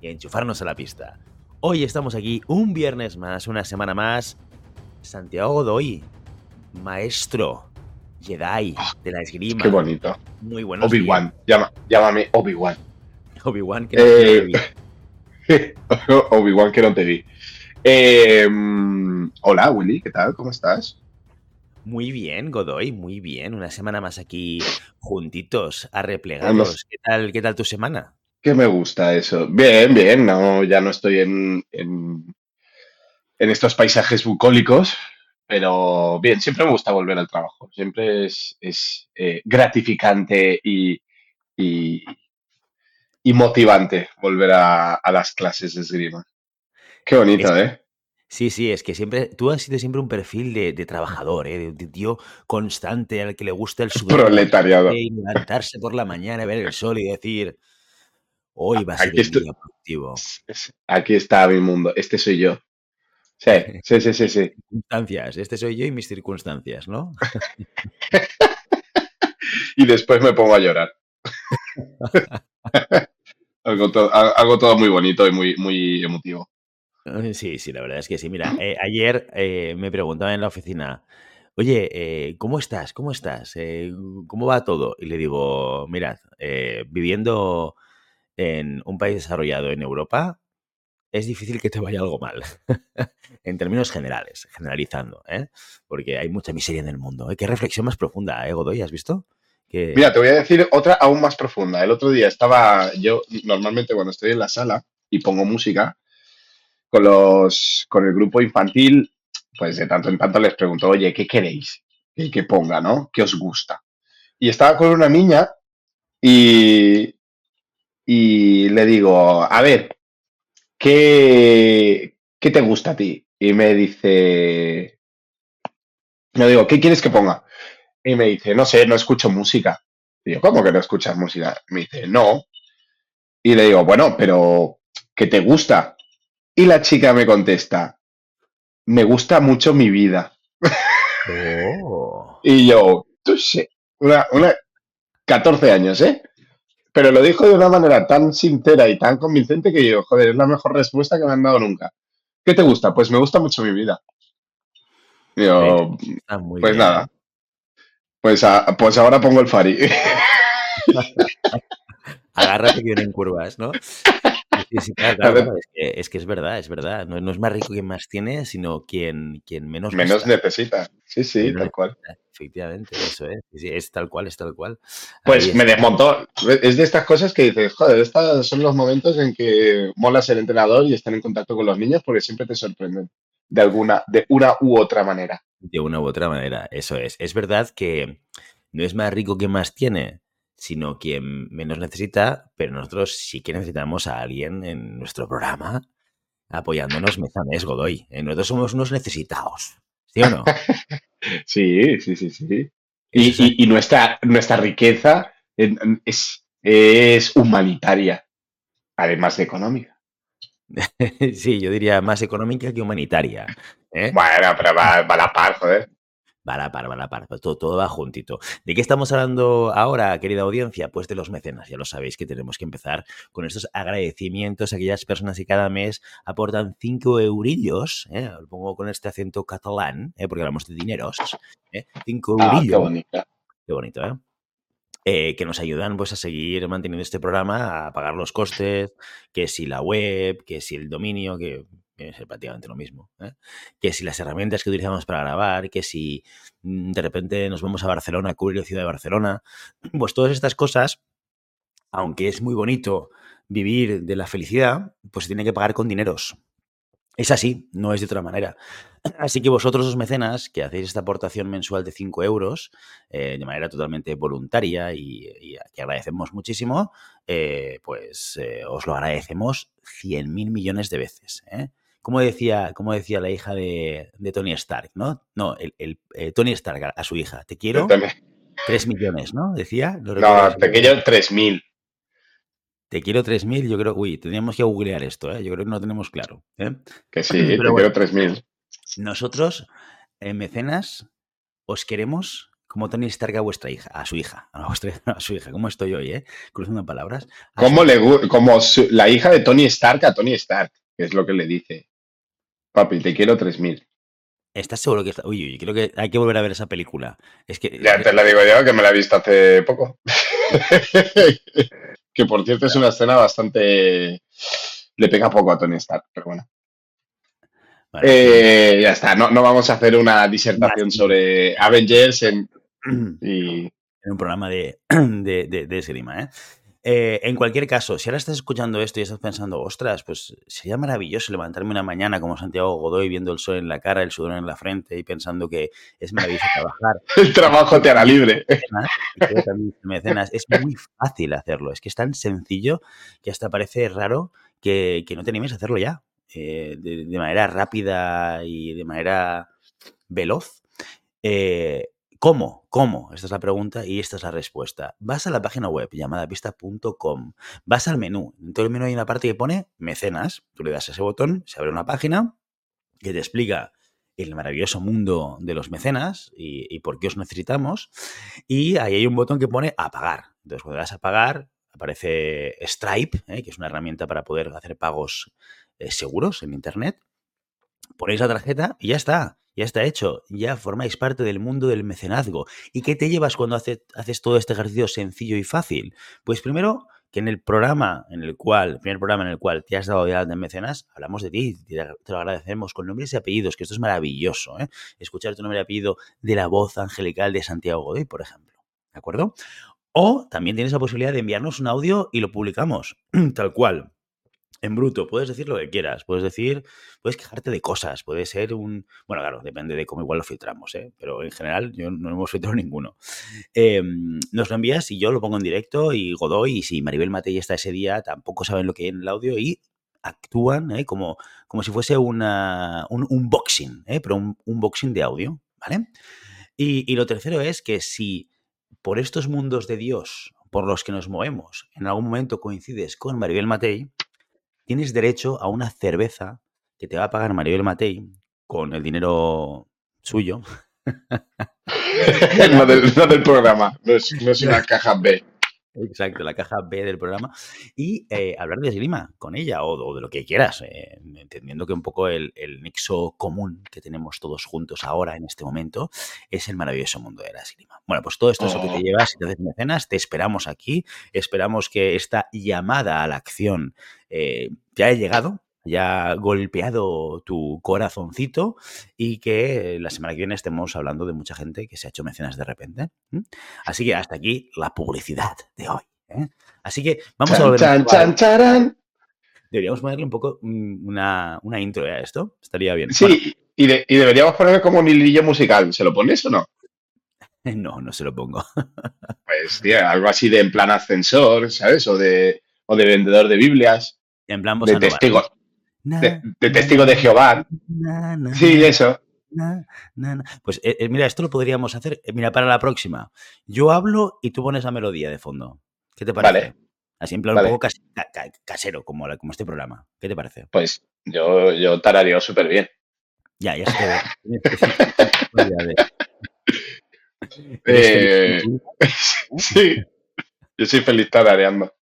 y enchufarnos a la pista. Hoy estamos aquí un viernes más, una semana más. Santiago Godoy, maestro Jedi de la esgrima. Qué bonito. Muy bueno. Obi-Wan, Llama, llámame Obi-Wan. Obi-Wan que Eh, Obi-Wan que no te vi. Eh, hola, Willy, ¿qué tal? ¿Cómo estás? Muy bien, Godoy, muy bien. Una semana más aquí juntitos, arreplegados. ¿Qué tal, ¿Qué tal tu semana? Que me gusta eso. Bien, bien, no, ya no estoy en, en, en estos paisajes bucólicos, pero bien, siempre me gusta volver al trabajo. Siempre es, es eh, gratificante y, y, y motivante volver a, a las clases de esgrima. Qué bonito, Es- ¿eh? Sí, sí, es que siempre, tú has sido siempre un perfil de, de trabajador, ¿eh? de, de tío constante al que le gusta el sudor. Proletariado. Y levantarse por la mañana, ver el sol y decir, hoy va a ser Aquí el día productivo. Aquí está mi mundo. Este soy yo. Sí, sí, sí, sí, sí. Circunstancias, este soy yo y mis circunstancias, ¿no? Y después me pongo a llorar. algo, to- a- algo todo muy bonito y muy, muy emotivo. Eh, Sí, sí, la verdad es que sí. Mira, eh, ayer eh, me preguntaba en la oficina, oye, eh, ¿cómo estás? ¿Cómo estás? ¿cómo va todo? Y le digo, mirad, viviendo en un país desarrollado en Europa, es difícil que te vaya algo mal. en términos generales, generalizando, ¿eh? Porque hay mucha miseria en el mundo. ¿eh? Qué reflexión más profunda, ¿eh, Godoy? ¿Has visto? Que... Mira, te voy a decir otra aún más profunda. El otro día estaba yo, normalmente cuando estoy en la sala y pongo música, con los, con el grupo infantil, pues de tanto en tanto les pregunto, oye, ¿qué queréis que, que ponga, no? ¿Qué os gusta? Y estaba con una niña y, y le digo, a ver, ¿qué, ¿qué te gusta a ti? Y me dice, le digo, ¿qué quieres que ponga? Y me dice, no sé, no escucho música. Y yo, ¿cómo que no escuchas música? Me dice, no. Y le digo, bueno, pero ¿qué te gusta? Y la chica me contesta, me gusta mucho mi vida. Oh. Y yo, tú sé, una, una 14 años, ¿eh? Pero lo dijo de una manera tan sincera y tan convincente que yo, joder, es la mejor respuesta que me han dado nunca. ¿Qué te gusta? Pues me gusta mucho mi vida. Muy pues bien. nada. Pues, a- pues ahora pongo el Fari. Agárrate que vienen curvas, ¿no? Sí, sí, claro, claro, claro, Es, que, es que es verdad, es verdad. No, no es más rico quien más tiene, sino quien, quien menos Menos necesita. Sí, sí, Menos tal cual. necesita. Efectivamente, eso es. Es tal cual, es tal cual. Pues me desmontó. Es de estas cosas que dices, joder, estos son los momentos en que mola ser entrenador y estar en contacto con los niños porque siempre te sorprenden de alguna, de una u otra manera. De una u otra manera, eso es. Es verdad que no es más rico quien más tiene, sino quien menos necesita, pero nosotros sí que necesitamos a alguien en nuestro programa apoyándonos mes, Godoy. Eh, Nosotros somos unos necesitados, ¿sí o no? Sí, sí, sí, sí. Y, es- y- y nuestra, nuestra riqueza es, es humanitaria, además de económica. Sí, yo diría más económica que humanitaria. ¿eh? Bueno, pero va, va a la par, joder. Va a la par, va a la par, todo, todo va juntito. ¿De qué estamos hablando ahora, querida audiencia? Pues de los mecenas. Ya lo sabéis que tenemos que empezar con estos agradecimientos a aquellas personas que cada mes aportan 5 eurillos, ¿eh? lo pongo con este acento catalán, ¿eh? porque hablamos de dineros, 5 Ah, qué eurillos, bonita. qué bonito, ¿eh? Eh, que nos ayudan pues, a seguir manteniendo este programa, a pagar los costes, que si la web, que si el dominio, que ser prácticamente lo mismo, ¿eh? que si las herramientas que utilizamos para grabar, que si mm, de repente nos vamos a Barcelona a cubrir la ciudad de Barcelona, pues todas estas cosas, aunque es muy bonito vivir de la felicidad, pues se tiene que pagar con dineros. Es así, no es de otra manera. Así que vosotros, los mecenas, que hacéis esta aportación mensual de 5 euros eh, de manera totalmente voluntaria y, que agradecemos muchísimo, eh, pues eh, os lo agradecemos 100.000 millones de veces. Como decía, como decía la hija de, Tony Stark, ¿no? No, el, Tony Stark a, su hija, te quiero 3 millones, ¿no? Decía. No, te quiero 3.000. Te quiero 3.000, yo creo, uy, tendríamos que googlear esto, ¿eh? yo creo que no lo tenemos claro. ¿eh? Que sí, te quiero 3.000. Nosotros, en Mecenas, os queremos como Tony Stark a vuestra hija, a su hija, a, vuestra, a su hija, ¿cómo estoy hoy, eh? Cruzando palabras. ¿Cómo le, como la hija de Tony Stark a Tony Stark, que es lo que le dice. Papi, te quiero 3.000. ¿Estás seguro que está? Uy, uy, creo que hay que volver a ver esa película. Es que. Ya te la digo yo, que me la he visto hace poco. que por cierto es una escena bastante... Le pega poco a Tony Stark, pero bueno. Eh, ya está, no, vamos a hacer una disertación sobre Avengers en, en un programa de, de, de, de esgrima, ¿eh? Eh, en cualquier caso, si ahora estás escuchando esto y estás pensando, ostras, pues sería maravilloso levantarme una mañana como Santiago Godoy viendo el sol en la cara, el sudor en la frente y pensando que es maravilloso trabajar. el trabajo te hará libre. Es muy fácil hacerlo, es que es tan sencillo que hasta parece raro que, no te animes a hacerlo ya, eh, de, manera rápida y de manera veloz. Eh, ¿Cómo? ¿Cómo? Esta es la pregunta y esta es la respuesta. Vas a la página web llamadapista.com, vas al menú, en todo el menú hay una parte que pone mecenas, tú le das ese botón, se abre una página que te explica el maravilloso mundo de los mecenas y, por qué os necesitamos. Y ahí hay un botón que pone apagar. Entonces, cuando das a pagar, aparece Stripe, ¿eh? que es una herramienta para poder hacer pagos eh, seguros en Internet. Ponéis la tarjeta y ya está ya está hecho, ya formáis parte del mundo del mecenazgo. ¿Y qué te llevas cuando haces, todo este ejercicio sencillo y fácil? Pues primero, que en el programa en el cual, el primer programa en el cual te has dado de de mecenas, hablamos de ti, te lo agradecemos con nombres y apellidos, que esto es maravilloso, ¿eh? Escuchar tu nombre y apellido de la voz angelical de Santiago Godoy, por ejemplo. ¿De acuerdo? O también tienes la posibilidad de enviarnos un audio y lo publicamos, tal cual en bruto, puedes decir lo que quieras, puedes decir, puedes quejarte de cosas, puede ser un, bueno, claro, depende de cómo igual lo filtramos, ¿eh? pero en general yo no hemos filtrado ninguno. Em, nos lo envías y yo lo pongo en directo y Godoy, y si Maribel Matei está ese día, tampoco saben lo que hay en el audio y actúan ¿eh? como, como si fuese un unboxing, ¿eh? pero un unboxing de audio, ¿vale? Y, y lo tercero es que si por estos mundos de Dios por los que nos movemos, en algún momento coincides con Maribel Matei, tienes derecho a una cerveza que te va a pagar Maribel Matei con el dinero suyo. no, del, programa, no es, una caja B. Exacto, la caja B del programa. Y eh, hablar de esgrima con ella o, de lo que quieras, eh, entendiendo que un poco el, el, nexo común que tenemos todos juntos ahora, en este momento, es el maravilloso mundo de la esgrima. Bueno, pues todo esto es lo que te oh. llevas si te haces mecenas. Te esperamos aquí. Esperamos que esta llamada a la acción eh, te haya llegado, haya golpeado tu corazoncito y que la semana que viene estemos hablando de mucha gente que se ha hecho mecenas de repente. Así que hasta aquí la publicidad de hoy. ¿eh? Así que vamos a volver. Deberíamos ponerle un poco mm, una, intro a esto. Estaría bien. Sí, y, deberíamos ponerle como un hilillo musical. ¿Se lo pones o no? No, no se lo pongo. Pues, tío, algo así de en plan ascensor, ¿sabes? O de, o de vendedor de Biblias. En plan de testigo, de, testigo de Jehová. sí, eso. Pues eh, eh, mira, esto lo podríamos hacer. Eh, mira, para la próxima. Yo hablo y tú pones la melodía de fondo. ¿Qué te parece? Vale. Así en plan un poco casero, como, como este programa. ¿Qué te parece? Pues yo, yo tarareo súper bien. Ya, ya se eh, sí, yo soy feliz tarareando.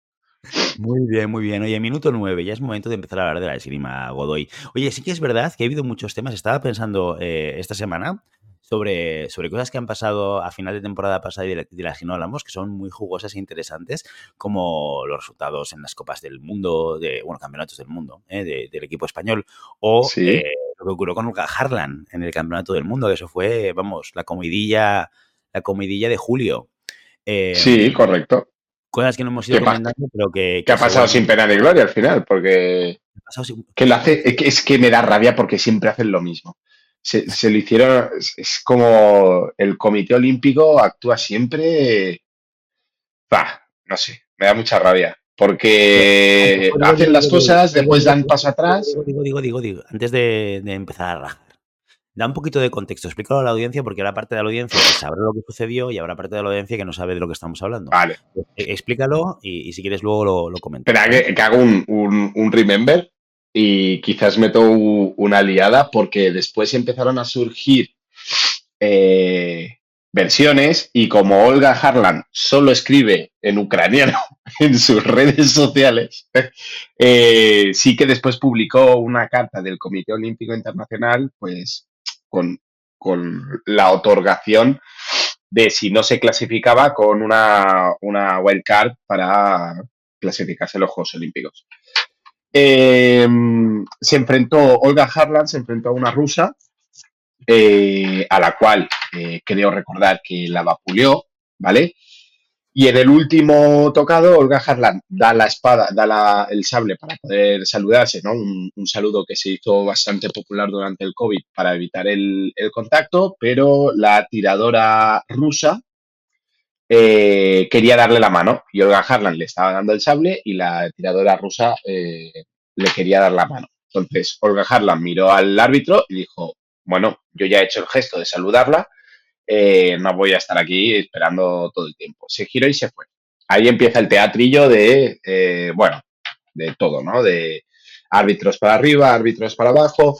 Muy bien, muy bien. Oye, minuto nueve, ya es momento de empezar a hablar de la esgrima Godoy. Oye, sí que es verdad que ha habido muchos temas. Estaba pensando eh, esta semana sobre, sobre cosas que han pasado a final de temporada pasada y de, las que no hablamos, que son muy jugosas e interesantes, como los resultados en las Copas del Mundo, de, bueno, campeonatos del mundo, eh, del equipo español, o eh, lo que ocurrió con Olga Harlan en el Campeonato del Mundo, que eso fue, vamos, la comidilla, la comidilla de julio. sí, correcto cosas que no hemos ido comentando, pero que... Que ha pasado sin pena ni gloria al final, porque que lo hace, es que me da rabia porque siempre hacen lo mismo. Se, lo hicieron, es, como el Comité Olímpico actúa siempre, bah, no sé, me da mucha rabia. Porque hacen las cosas, después dan paso atrás. Digo, digo, digo, digo, antes de, de empezar a rajar. Da un poquito de contexto, explícalo a la audiencia, porque habrá parte de la audiencia que sabrá lo que sucedió y habrá parte de la audiencia que no sabe de lo que estamos hablando. Vale. E, explícalo y, si quieres luego lo, lo comento. Espera, que, hago un, un, remember y quizás meto una liada porque después empezaron a surgir eh, versiones y como Olga Harlan solo escribe en ucraniano en sus redes sociales, eh, sí que después publicó una carta del Comité Olímpico Internacional, pues con, la otorgación de si no se clasificaba con una, una card para clasificarse a los Juegos Olímpicos. Em, se enfrentó, Olga Harlan se enfrentó a una rusa, eh, a la cual eh, creo recordar que la vapuleó, ¿vale? Y en el último tocado, Olga Harlan da la espada, da el sable para poder saludarse, ¿no? Un, saludo que se hizo bastante popular durante el COVID para evitar el, contacto, pero la tiradora rusa eh, quería darle la mano y Olga Harlan le estaba dando el sable y la tiradora rusa eh, le quería dar la mano. Entonces, Olga Harlan miró al árbitro y dijo, bueno, yo ya he hecho el gesto de saludarla, eh, no voy a estar aquí esperando todo el tiempo. Se giró y se fue. Ahí empieza el teatrillo de, eh, bueno, de todo, ¿no? De árbitros para arriba, árbitros para abajo.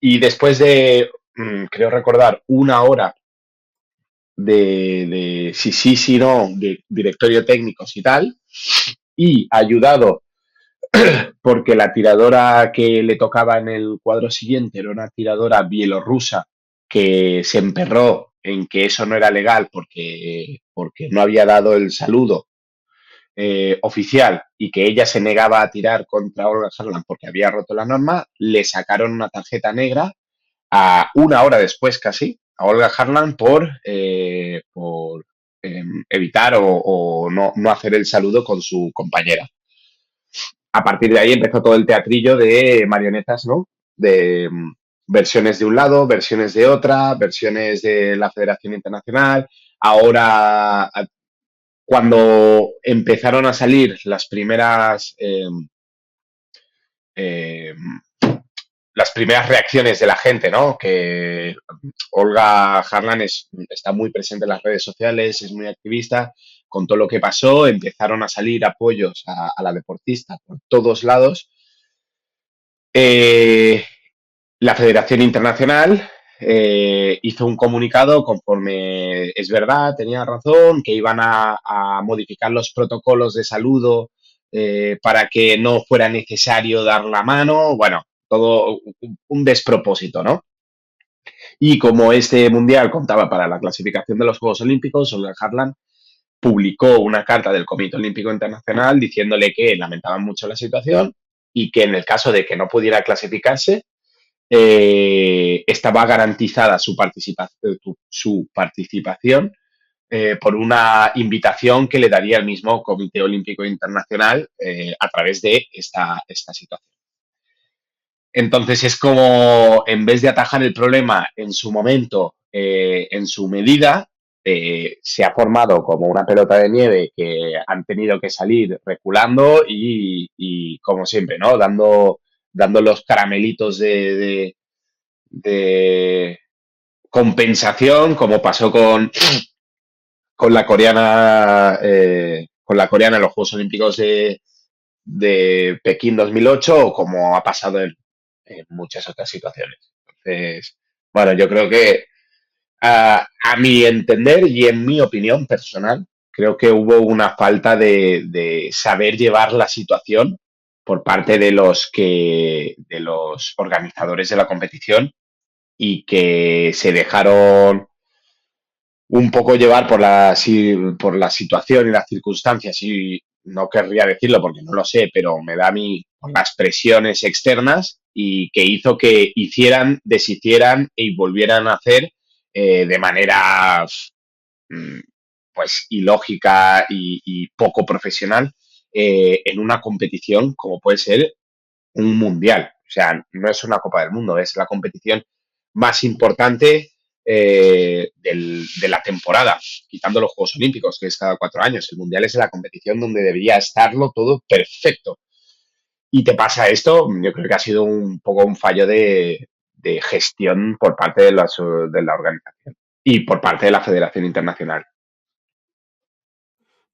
Y después de, mm, creo recordar, una hora de, de sí, sí, sí, no, de directorio técnicos y tal, y ayudado porque la tiradora que le tocaba en el cuadro siguiente era una tiradora bielorrusa que se emperró en que eso no era legal porque, porque no había dado el saludo eh, oficial y que ella se negaba a tirar contra Olga Harlan porque había roto la norma, le sacaron una tarjeta negra a una hora después casi a Olga Harlan por, eh, por em, evitar o, no, no hacer el saludo con su compañera. A partir de ahí empezó todo el teatrillo de marionetas, ¿no? De, versiones de un lado, versiones de otra, versiones de la Federación Internacional. Ahora, cuando empezaron a salir las primeras em, em, las primeras reacciones de la gente, ¿no? Que Olga Harlan está muy presente en las redes sociales, es muy activista. Con todo lo que pasó, empezaron a salir apoyos a, a la deportista por todos lados. Eh, la Federación Internacional eh, hizo un comunicado conforme es verdad, tenía razón, que iban a, modificar los protocolos de saludo eh, para que no fuera necesario dar la mano. Bueno, todo un despropósito, ¿no? Y como este mundial contaba para la clasificación de los Juegos Olímpicos, Olga Harlan publicó una carta del Comité Olímpico Internacional diciéndole que lamentaban mucho la situación y que en el caso de que no pudiera clasificarse, eh, estaba garantizada su, participación, eh, por una invitación que le daría el mismo Comité Olímpico Internacional eh, a través de esta, esta situación. Entonces es como, en vez de atajar el problema en su momento, en su medida, se ha formado como una pelota de nieve que han tenido que salir reculando y, y como siempre, ¿no? Dando dando los caramelitos de, de, compensación, como pasó con, con la coreana, eh, con la coreana en los Juegos Olímpicos de, de Pekín 2008 o como ha pasado en, muchas otras situaciones. Entonces, bueno, yo creo que a, mi entender y en mi opinión personal, creo que hubo una falta de saber llevar la situación por parte de los que de los organizadores de la competición y que se dejaron un poco llevar por la, por la situación y las circunstancias. Y no querría decirlo porque no lo sé, pero me da a mí las presiones externas y que hizo que hicieran, deshicieran y volvieran a hacer eh, de manera mm, pues ilógica y, y poco profesional eh, en una competición como puede ser un mundial. O sea, no es una Copa del Mundo, es la competición más importante eh, de la temporada, quitando los Juegos Olímpicos, que es cada cuatro años. El Mundial es la competición donde debería estarlo todo perfecto. Y te pasa esto, yo creo que ha sido un poco un fallo de, gestión por parte de la organización y por parte de la Federación Internacional.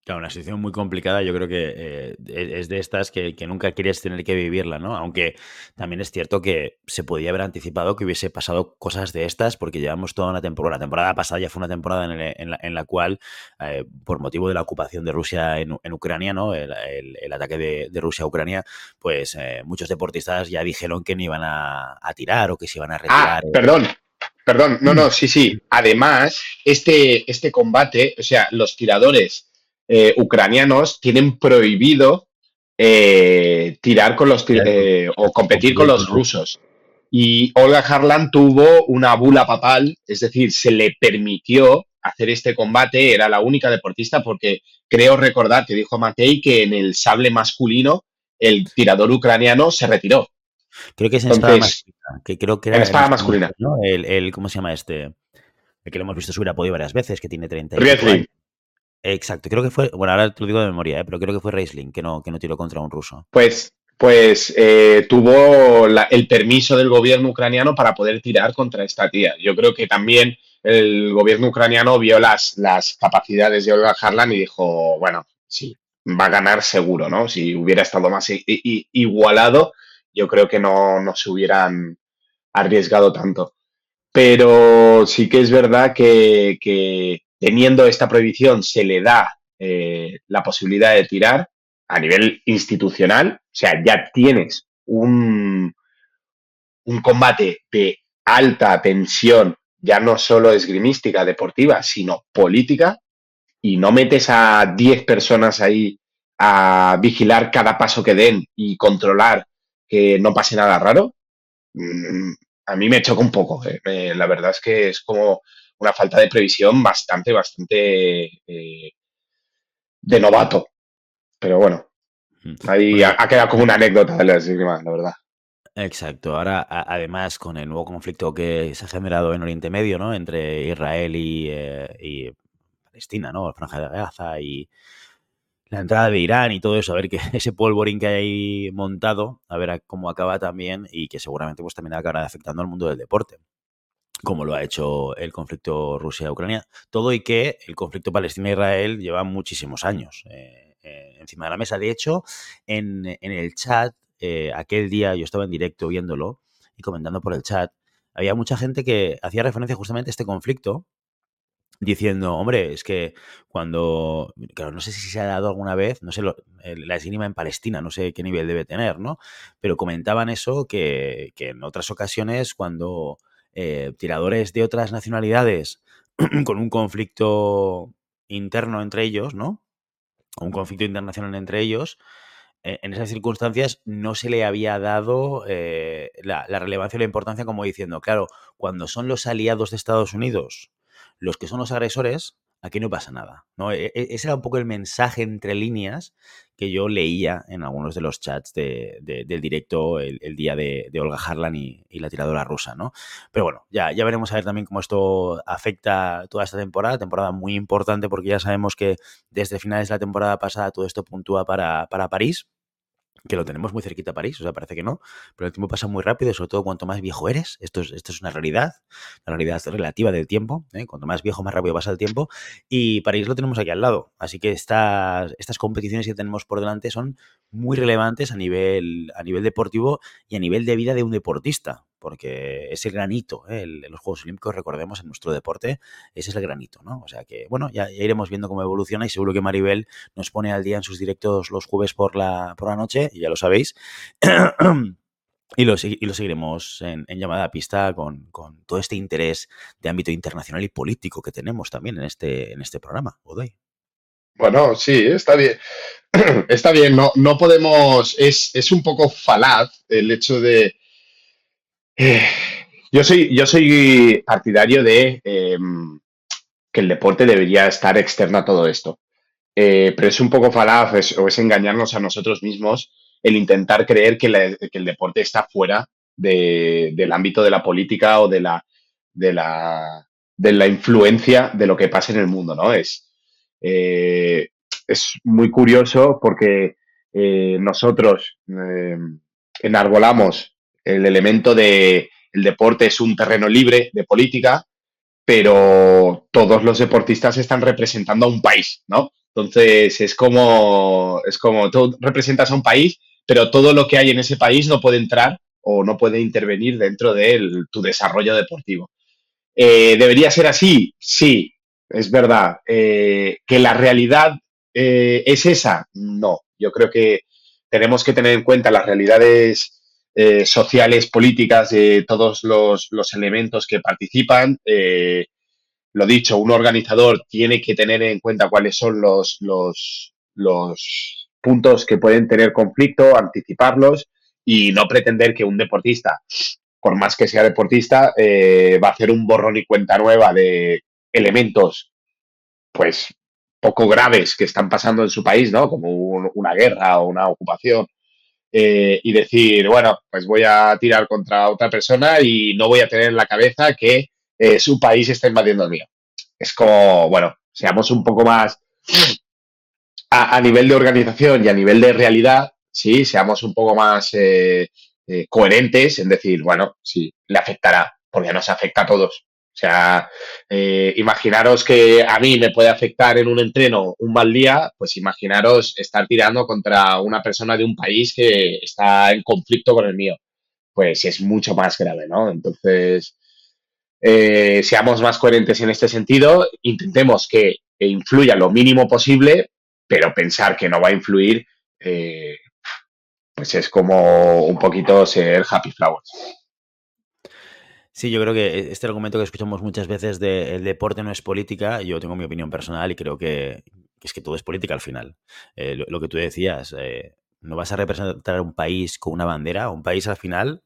Claro, una situación muy complicada, yo creo que eh, e-, es de estas que, nunca quieres tener que vivirla, ¿no? Aunque también es cierto que se podía haber anticipado que hubiese pasado cosas de estas porque llevamos toda una temporada. La temporada pasada ya fue una temporada en, la, cual, eh, por motivo de la ocupación de Rusia en, Ucrania, ¿no? El, ataque de, Rusia a Ucrania, pues eh, muchos deportistas ya dijeron que no iban a, tirar o que se iban a ah, retirar. Ah, perdón, perdón, no, no, sí, sí. Además, este, este combate, o sea, los tiradores eh, ucranianos tienen prohibido eh, tirar con los eh, o competir con los rusos. Y Olga Harlan tuvo una bula papal, es decir, se le permitió hacer este combate, era la única deportista porque creo recordar que dijo Matei que en el sable masculino el tirador ucraniano se retiró. Creo que es en espada masculina. Que creo que era en espada masculina. El, ¿Cómo se llama este? El que lo hemos visto subir a podio varias veces, que tiene 30 Exacto, creo que fue, bueno, ahora te lo digo de memoria, ¿eh? pero creo que fue Reisling que no, que no tiró contra un ruso. Pues, pues eh, tuvo el permiso del gobierno ucraniano para poder tirar contra esta tía. Yo creo que también el gobierno ucraniano vio las, las capacidades de Olga Harlan y dijo, bueno, sí, va a ganar seguro, ¿no? Si hubiera estado más igualado, yo creo que no, no se hubieran arriesgado tanto. Pero sí que es verdad que teniendo esta prohibición se le da eh, la posibilidad de tirar a nivel institucional, o sea, ya tienes un, un combate de alta tensión, ya no solo esgrimística, deportiva, sino política, y no metes a 10 personas ahí a vigilar cada paso que den y controlar que no pase nada raro, mm, a mí me choca un poco. Eh. la verdad es que es como una falta de previsión bastante, bastante eh, de novato. Pero bueno, ahí ha, quedado como una anécdota de la la verdad. Exacto. Ahora, además, con el nuevo conflicto que se ha generado en Oriente Medio, ¿no? Entre Israel y, eh, Palestina, ¿no? La Franja de Gaza y la entrada de Irán y todo eso, a ver que ese polvorín que hay montado, a ver cómo acaba también y que seguramente pues también acabará afectando al mundo del deporte como lo ha hecho el conflicto Rusia-Ucrania, todo y que el conflicto Palestina-Israel lleva muchísimos años eh, eh, encima de la mesa. De hecho, en, el chat, eh, aquel día yo estaba en directo viéndolo y comentando por el chat, había mucha gente que hacía referencia justamente a este conflicto, diciendo, hombre, es que cuando, claro, no sé si se ha dado alguna vez, no sé, la esgrima en Palestina, no sé qué nivel debe tener, ¿no? Pero comentaban eso, que, que en otras ocasiones cuando eh, tiradores de otras nacionalidades con un conflicto interno entre ellos, ¿no? Un conflicto internacional entre ellos, eh, en esas circunstancias no se le había dado eh, la, la, relevancia o la importancia como diciendo, claro, cuando son los aliados de Estados Unidos los que son los agresores, aquí no pasa nada. ¿no? E, e, ese era un poco el mensaje entre líneas que yo leía en algunos de los chats del directo el, día de, Olga Harlan y, la tiradora rusa, ¿no? Pero bueno, ya, ya veremos a ver también cómo esto afecta toda esta temporada, temporada muy importante porque ya sabemos que desde finales de la temporada pasada todo esto puntúa para, para París, que lo tenemos muy cerquita a París, o sea, parece que no, pero el tiempo pasa muy rápido, sobre todo cuanto más viejo eres, esto es, esto es una realidad, la realidad relativa del tiempo, ¿eh? cuanto más viejo, más rápido pasa el tiempo, y París lo tenemos aquí al lado, así que estas, estas competiciones que tenemos por delante son muy relevantes a nivel, a nivel deportivo y a nivel de vida de un deportista, porque es el granito, ¿eh? los Juegos Olímpicos, recordemos, en nuestro deporte, ese es el granito, ¿no? O sea que, bueno, ya, iremos viendo cómo evoluciona y seguro que Maribel nos pone al día en sus directos los jueves por la, por la noche, y ya lo sabéis. Y lo, y lo, seguiremos en, llamada a pista con, todo este interés de ámbito internacional y político que tenemos también en este, en este programa, Oday. Bueno, sí, está bien. Está bien, no, no podemos. Es, es un poco falaz el hecho de, yo, soy, yo soy partidario de em, que el deporte debería estar externo a todo esto. eh, pero es un poco falaz o es engañarnos a nosotros mismos el intentar creer que, el deporte está fuera del ámbito de la política o de la, de la, de la influencia de lo que pasa en el mundo, ¿no? Es, eh, es muy curioso porque eh, nosotros enarbolamos el elemento de el deporte es un terreno libre de política, pero todos los deportistas están representando a un país, ¿no? Entonces es como, es como tú representas a un país, pero todo lo que hay en ese país no puede entrar o no puede intervenir dentro de tu desarrollo deportivo. Eh, ¿Debería ser así? Sí, es verdad. Eh, ¿Que la realidad eh, es esa? No. Yo creo que tenemos que tener en cuenta las realidades sociales, políticas de todos los, los elementos que participan lo dicho, un organizador tiene que tener en cuenta cuáles son los, los, los puntos que pueden tener conflicto, anticiparlos y no pretender que un deportista, por más que sea deportista, eh, va a hacer un borrón y cuenta nueva de elementos, pues, poco graves que están pasando en su país, ¿no? Como una guerra o una ocupación. Eh, y decir, bueno, pues voy a tirar contra otra persona y no voy a tener en la cabeza que eh, su país está invadiendo el mío. Es como, bueno, seamos un poco más a, nivel de organización y a nivel de realidad, sí, seamos un poco más eh, coherentes en decir, bueno, sí, le afectará, porque nos afecta a todos. O sea, imaginaros que a mí me puede afectar en un entreno un mal día, pues imaginaros estar tirando contra una persona de un país que está en conflicto con el mío. Pues es mucho más grave, ¿no? Entonces, eh, seamos más coherentes en este sentido, intentemos que influya lo mínimo posible, pero pensar que no va a influir, eh, pues es como un poquito ser happy flowers. Sí, yo creo que este argumento que escuchamos muchas veces de el deporte no es política, yo tengo mi opinión personal y creo que, es que todo es política al final. Eh, lo, que tú decías, no vas a representar un país con una bandera, un país al final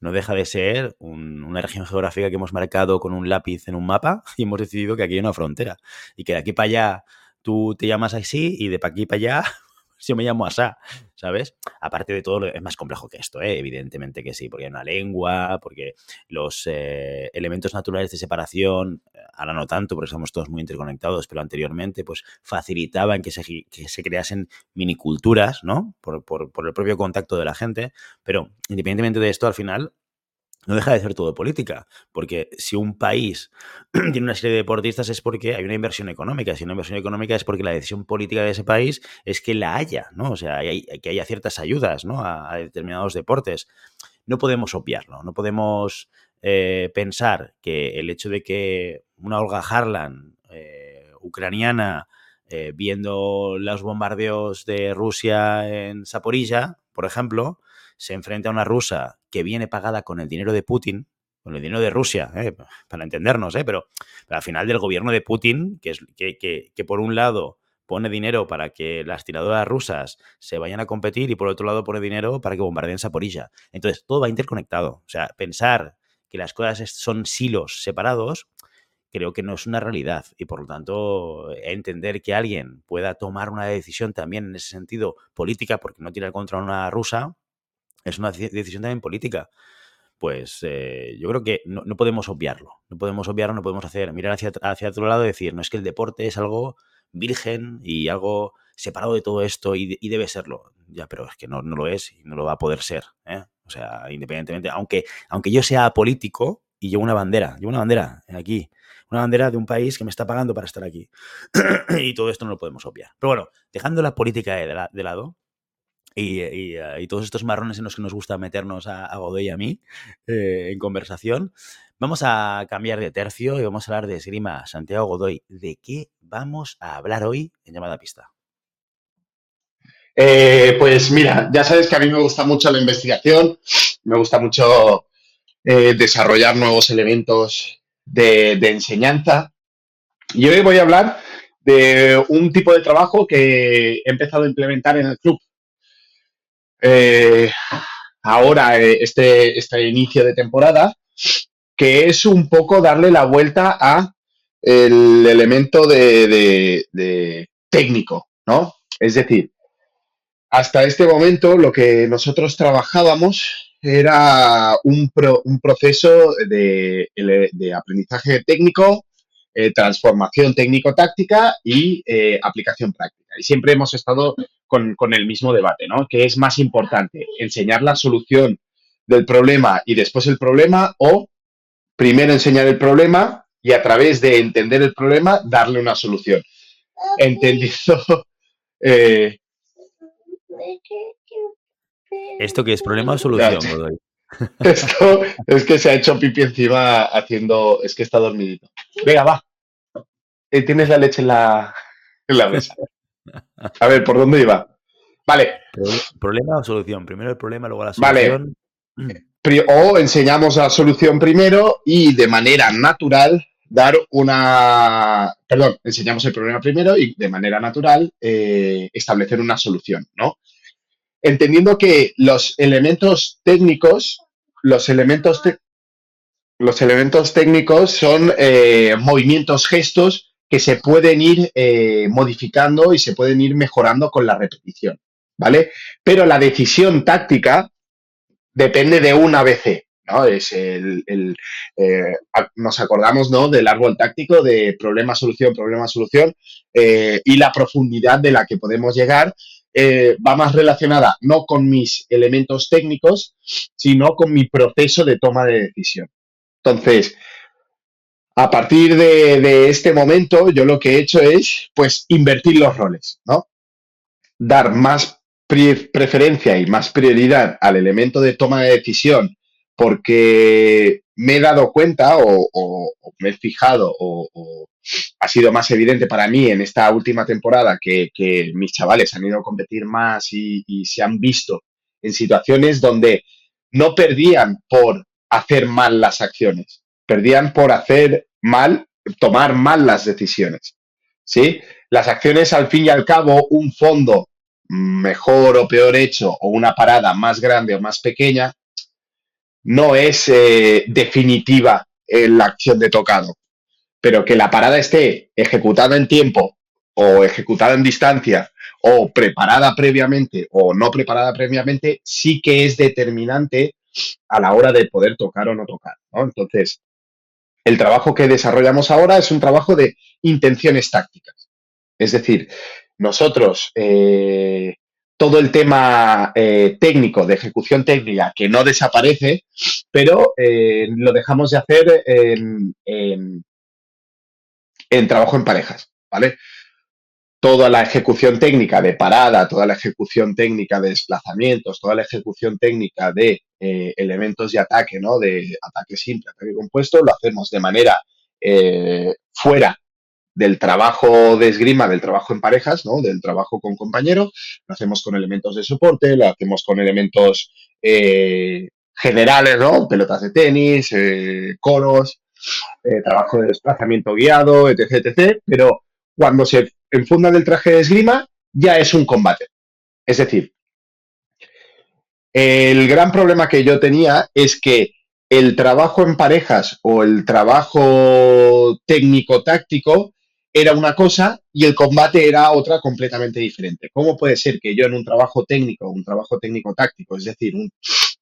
no deja de ser una región geográfica que hemos marcado con un lápiz en un mapa y hemos decidido que aquí hay una frontera y que de aquí para allá tú te llamas así y de aquí para allá yo me llamo Asá, ¿sabes? Aparte de todo, es más complejo que esto, ¿eh? evidentemente que sí, porque hay una lengua, porque los eh, elementos naturales de separación, eh, ahora no tanto, porque estamos todos muy interconectados, pero anteriormente, pues facilitaban que se, que se creasen miniculturas, ¿no? Por, por, por el propio contacto de la gente, pero independientemente de esto, al final, no deja de ser todo política, porque si un país tiene una serie de deportistas es porque hay una inversión económica, si una inversión económica es porque la decisión política de ese país es que la haya, ¿no? O sea, que haya ciertas ayudas, ¿no? A, determinados deportes. No podemos obviarlo, no podemos eh, pensar que el hecho de que una Olga Harlan, eh, ucraniana, eh, viendo los bombardeos de Rusia en Zaporilla, por ejemplo, se enfrenta a una rusa que viene pagada con el dinero de Putin, con el dinero de Rusia, ¿eh? para entendernos, ¿eh? pero, al final del gobierno de Putin, que, es, que, que, por un lado pone dinero para que las tiradoras rusas se vayan a competir y por otro lado pone dinero para que bombardeen Saporilla. Entonces, todo va interconectado. O sea, pensar que las cosas son silos separados, creo que no es una realidad. Y por lo tanto, entender que alguien pueda tomar una decisión también en ese sentido política, porque no tiene contra una rusa, es una decisión también política. Pues eh, yo creo que no, podemos obviarlo. No podemos obviarlo, no podemos hacer, mirar hacia, hacia otro lado y decir, no es que el deporte es algo virgen y algo separado de todo esto y, debe serlo. Ya, pero es que no, no, lo es y no lo va a poder ser. ¿eh? O sea, independientemente, aunque, aunque yo sea político y llevo una bandera, llevo una bandera aquí, una bandera de un país que me está pagando para estar aquí. y todo esto no lo podemos obviar. Pero bueno, dejando la política de lado, eh, y, todos estos marrones en los que nos gusta meternos a, Godoy y a mí eh, en conversación. Vamos a cambiar de tercio y vamos a hablar de esgrima Santiago Godoy. ¿De qué vamos a hablar hoy en llamada pista? Eh, pues mira, ya sabes que a mí me gusta mucho la investigación, me gusta mucho desarrollar nuevos elementos de, de enseñanza. Y hoy voy a hablar de un tipo de trabajo que he empezado a implementar en el club eh, ahora, eh, este, este inicio de temporada, que es un poco darle la vuelta a el elemento de, técnico, ¿no? Es decir, hasta este momento lo que nosotros trabajábamos era un, proceso de, aprendizaje técnico, eh, transformación técnico-táctica y aplicación práctica. Y siempre hemos estado con, con, el mismo debate, ¿no? ¿Qué es más importante? ¿Enseñar la solución del problema y después el problema o primero enseñar el problema y a través de entender el problema darle una solución? Entendiendo... Eh, ¿Esto qué es? ¿Problema o solución, Esto es que se ha hecho pipi encima haciendo. Es que está dormidito. Venga, va. Eh, tienes la leche en la, en la mesa. A ver, ¿por dónde iba? Vale. ¿Problema o solución? Primero el problema, luego la solución. Vale. O enseñamos la solución primero y de manera natural dar una. Perdón, enseñamos el problema primero y de manera natural eh, establecer una solución, ¿no? entendiendo que los elementos técnicos, los elementos, los elementos técnicos son eh, movimientos, gestos que se pueden ir eh, modificando y se pueden ir mejorando con la repetición, ¿vale? Pero la decisión táctica depende de un ABC, ¿no? Es el, eh, nos acordamos, ¿no? Del árbol táctico de problema-solución, problema-solución y la profundidad de la que podemos llegar eh, va más relacionada no con mis elementos técnicos, sino con mi proceso de toma de decisión. Entonces, a partir de, este momento, yo lo que he hecho es, pues, invertir los roles, ¿no? Dar más preferencia y más prioridad al elemento de toma de decisión porque me he dado cuenta o, me he fijado o, ha sido más evidente para mí en esta última temporada que, mis chavales han ido a competir más y, se han visto en situaciones donde no perdían por hacer mal las acciones, perdían por hacer mal, tomar mal las decisiones. ¿Sí? Las acciones, al fin y al cabo, un fondo mejor o peor hecho o una parada más grande o más pequeña, no es eh, definitiva la acción de tocado, pero que la parada esté ejecutada en tiempo o ejecutada en distancia o preparada previamente o no preparada previamente, sí que es determinante a la hora de poder tocar o no tocar. Entonces, el trabajo que desarrollamos ahora es un trabajo de intenciones tácticas. Es decir, nosotros eh, todo el tema eh, técnico, de ejecución técnica, que no desaparece, pero eh, lo dejamos de hacer en, en, trabajo en parejas, ¿vale? Toda la ejecución técnica de parada, toda la ejecución técnica de desplazamientos, toda la ejecución técnica de eh, elementos de ataque, ¿no? De ataque simple, ataque compuesto, lo hacemos de manera fuera del trabajo de esgrima, del trabajo en parejas, ¿no? Del trabajo con compañeros, lo hacemos con elementos de soporte, lo hacemos con elementos eh, generales, ¿no? Pelotas de tenis, eh, coros, eh, trabajo de desplazamiento guiado, etc, etc. Pero cuando se enfunda del traje de esgrima, ya es un combate. Es decir, el gran problema que yo tenía es que el trabajo en parejas o el trabajo técnico-táctico era una cosa y el combate era otra completamente diferente. ¿Cómo puede ser que yo en un trabajo técnico, un trabajo técnico-táctico, es decir,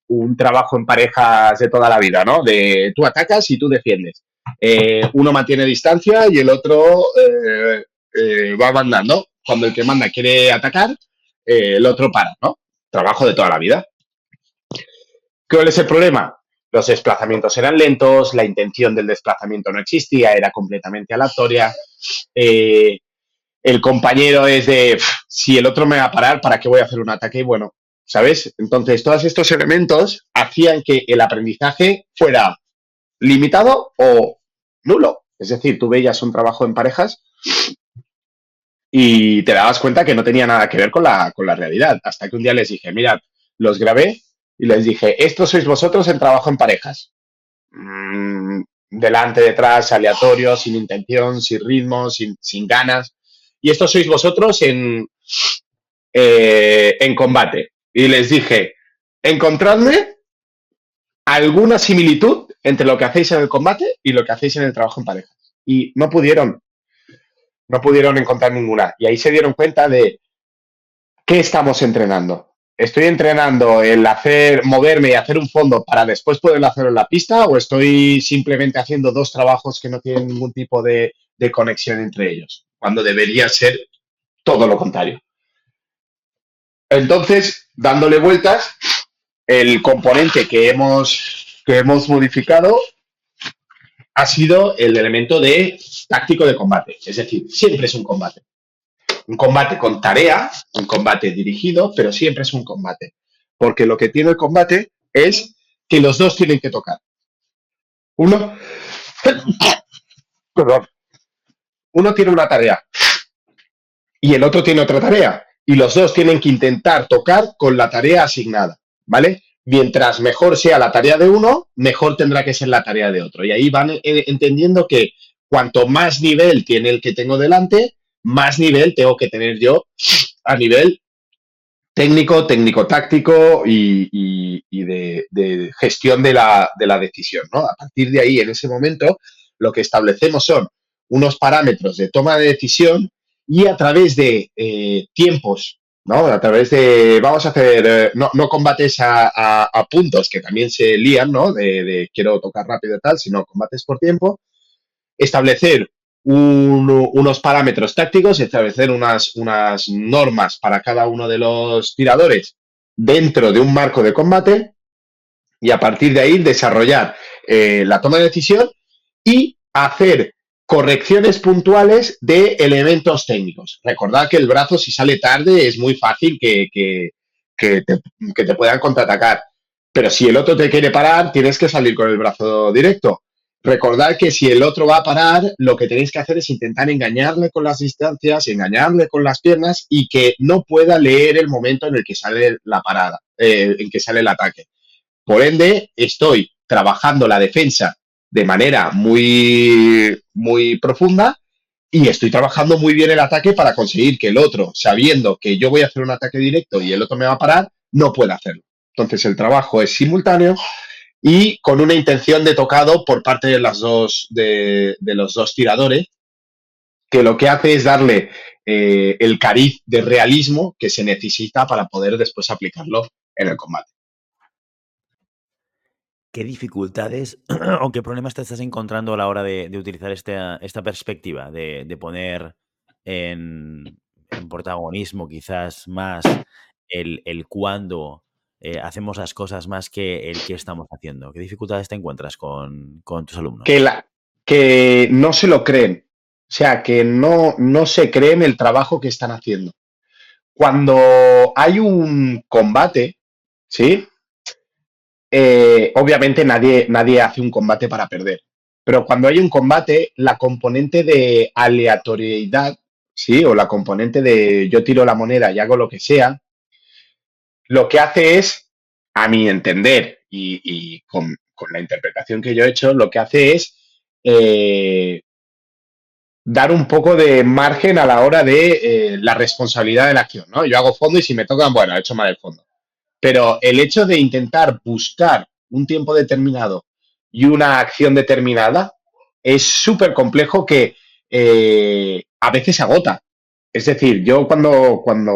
un, trabajo en parejas de toda la vida, ¿no? De tú atacas y tú defiendes. Eh, uno mantiene distancia y el otro eh, eh, va mandando. Cuando el que manda quiere atacar, el otro para, ¿no? Trabajo de toda la vida. ¿Cuál es el problema? Los desplazamientos eran lentos, la intención del desplazamiento no existía, era completamente aleatoria. Eh, el compañero es de, si el otro me va a parar, ¿para qué voy a hacer un ataque? Y bueno, ¿sabes? Entonces, todos estos elementos hacían que el aprendizaje fuera limitado o nulo. Es decir, tú veías un trabajo en parejas y te dabas cuenta que no tenía nada que ver con la, con la realidad. Hasta que un día les dije, mirad, los grabé y les dije, estos sois vosotros en trabajo en parejas. Mm, delante, detrás, aleatorio, sin intención, sin ritmo, sin, ganas. Y estos sois vosotros en, eh, en combate. Y les dije, encontradme alguna similitud entre lo que hacéis en el combate y lo que hacéis en el trabajo en parejas. Y no pudieron. No pudieron encontrar ninguna. Y ahí se dieron cuenta de qué estamos entrenando. ¿Estoy entrenando el hacer, moverme y hacer un fondo para después poder hacerlo en la pista o estoy simplemente haciendo dos trabajos que no tienen ningún tipo de, de conexión entre ellos? Cuando debería ser todo lo contrario. Entonces, dándole vueltas, el componente que hemos, que hemos modificado ha sido el elemento de táctico de combate. Es decir, siempre es un combate. Un combate con tarea, un combate dirigido, pero siempre es un combate. Porque lo que tiene el combate es que los dos tienen que tocar. Uno, perdón, uno tiene una tarea y el otro tiene otra tarea. Y los dos tienen que intentar tocar con la tarea asignada, ¿vale? Mientras mejor sea la tarea de uno, mejor tendrá que ser la tarea de otro. Y ahí van eh, entendiendo que cuanto más nivel tiene el que tengo delante, más nivel tengo que tener yo a nivel técnico, técnico-táctico y, de, gestión de la, decisión. ¿no? A partir de ahí, en ese momento, lo que establecemos son unos parámetros de toma de decisión y a través de eh, tiempos, ¿no? A través de, vamos a hacer, eh, no, combates a, puntos que también se lían, ¿no? De, quiero tocar rápido y tal, sino combates por tiempo. Establecer unos parámetros tácticos, establecer unas, unas normas para cada uno de los tiradores dentro de un marco de combate y a partir de ahí desarrollar eh, la toma de decisión y hacer correcciones puntuales de elementos técnicos. Recordad que el brazo, si sale tarde, es muy fácil que, te, puedan contraatacar. Pero si el otro te quiere parar, tienes que salir con el brazo directo. Recordad que si el otro va a parar, lo que tenéis que hacer es intentar engañarle con las distancias, engañarle con las piernas y que no pueda leer el momento en el que sale la parada, eh, en que sale el ataque. Por ende, estoy trabajando la defensa de manera muy, muy profunda y estoy trabajando muy bien el ataque para conseguir que el otro, sabiendo que yo voy a hacer un ataque directo y el otro me va a parar, no pueda hacerlo. Entonces el trabajo es simultáneo y con una intención de tocado por parte de, las dos, de, los dos tiradores, que lo que hace es darle eh, el cariz de realismo que se necesita para poder después aplicarlo en el combate. ¿Qué dificultades o qué problemas te estás encontrando a la hora de, utilizar esta, esta perspectiva, de, poner en, protagonismo quizás más el, el cuándo eh, hacemos las cosas más que el que estamos haciendo? ¿Qué dificultades te encuentras con, tus alumnos? Que, la, que no se lo creen, o sea, que no, no se creen el trabajo que están haciendo. Cuando hay un combate, ¿sí? Eh, obviamente nadie, nadie hace un combate para perder. Pero cuando hay un combate, la componente de aleatoriedad, ¿sí? O la componente de yo tiro la moneda y hago lo que sea, lo que hace es, a mi entender, y, con, la interpretación que yo he hecho, lo que hace es eh, dar un poco de margen a la hora de eh, la responsabilidad de la acción, ¿no? Yo hago fondo y si me tocan, bueno, he hecho mal el fondo. Pero el hecho de intentar buscar un tiempo determinado y una acción determinada es súper complejo que eh, a veces se agota. Es decir, yo cuando, cuando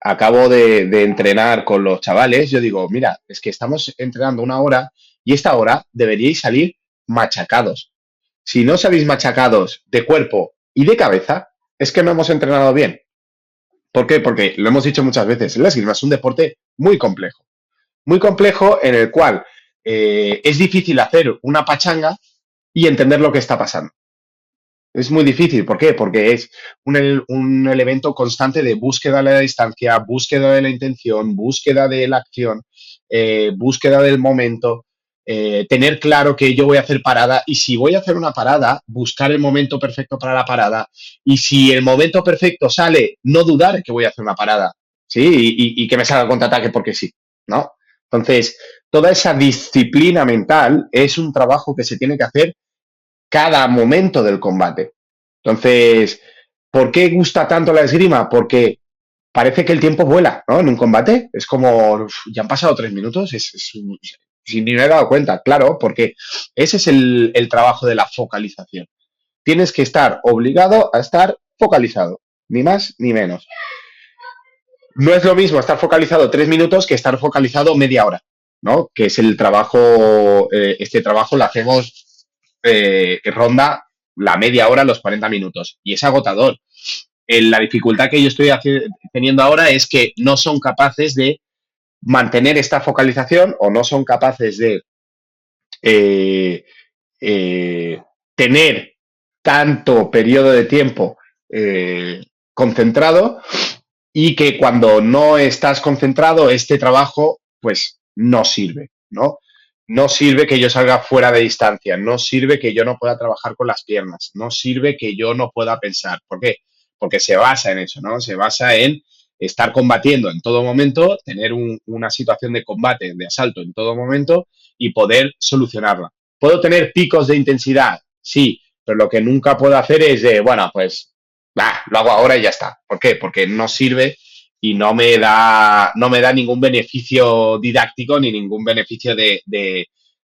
acabo de, de, entrenar con los chavales, yo digo, mira, es que estamos entrenando una hora y esta hora deberíais salir machacados. Si no salís machacados de cuerpo y de cabeza, es que no hemos entrenado bien. ¿Por qué? Porque lo hemos dicho muchas veces, el esgrima es un deporte muy complejo. Muy complejo en el cual eh, es difícil hacer una pachanga y entender lo que está pasando. Es muy difícil. ¿Por qué? Porque es un, elemento constante de búsqueda de la distancia, búsqueda de la intención, búsqueda de la acción, eh, búsqueda del momento. Eh, tener claro que yo voy a hacer parada y si voy a hacer una parada, buscar el momento perfecto para la parada y si el momento perfecto sale, no dudar que voy a hacer una parada, ¿sí? Y, que me salga el contraataque porque sí, ¿no? Entonces, toda esa disciplina mental es un trabajo que se tiene que hacer cada momento del combate. Entonces, ¿por qué gusta tanto la esgrima? Porque parece que el tiempo vuela, ¿no? En un combate es como, ya han pasado tres minutos, es, es, sin ni me he dado cuenta, claro, porque ese es el, trabajo de la focalización. tienes que estar obligado a estar focalizado, ni más ni menos. No es lo mismo estar focalizado tres minutos que estar focalizado media hora, ¿no? Que es el trabajo, eh, este trabajo lo hacemos eh, ronda la media hora, los 40 minutos. Y es agotador. la dificultad que yo estoy teniendo ahora es que no son capaces de mantener esta focalización o no son capaces de eh, tener tanto periodo de tiempo concentrado y que cuando no estás concentrado, este trabajo, pues no sirve, ¿no? No sirve que yo salga fuera de distancia, no sirve que yo no pueda trabajar con las piernas, no sirve que yo no pueda pensar. ¿Por qué? Porque se basa en eso, ¿no? Se basa en estar combatiendo en todo momento, tener una situación de combate, de asalto en todo momento y poder solucionarla. ¿Puedo tener picos de intensidad? Sí, pero lo que nunca puedo hacer es de, bueno, pues lo hago ahora y ya está. ¿Por qué? Porque no sirve y no me da, no me da ningún beneficio didáctico ni ningún beneficio de,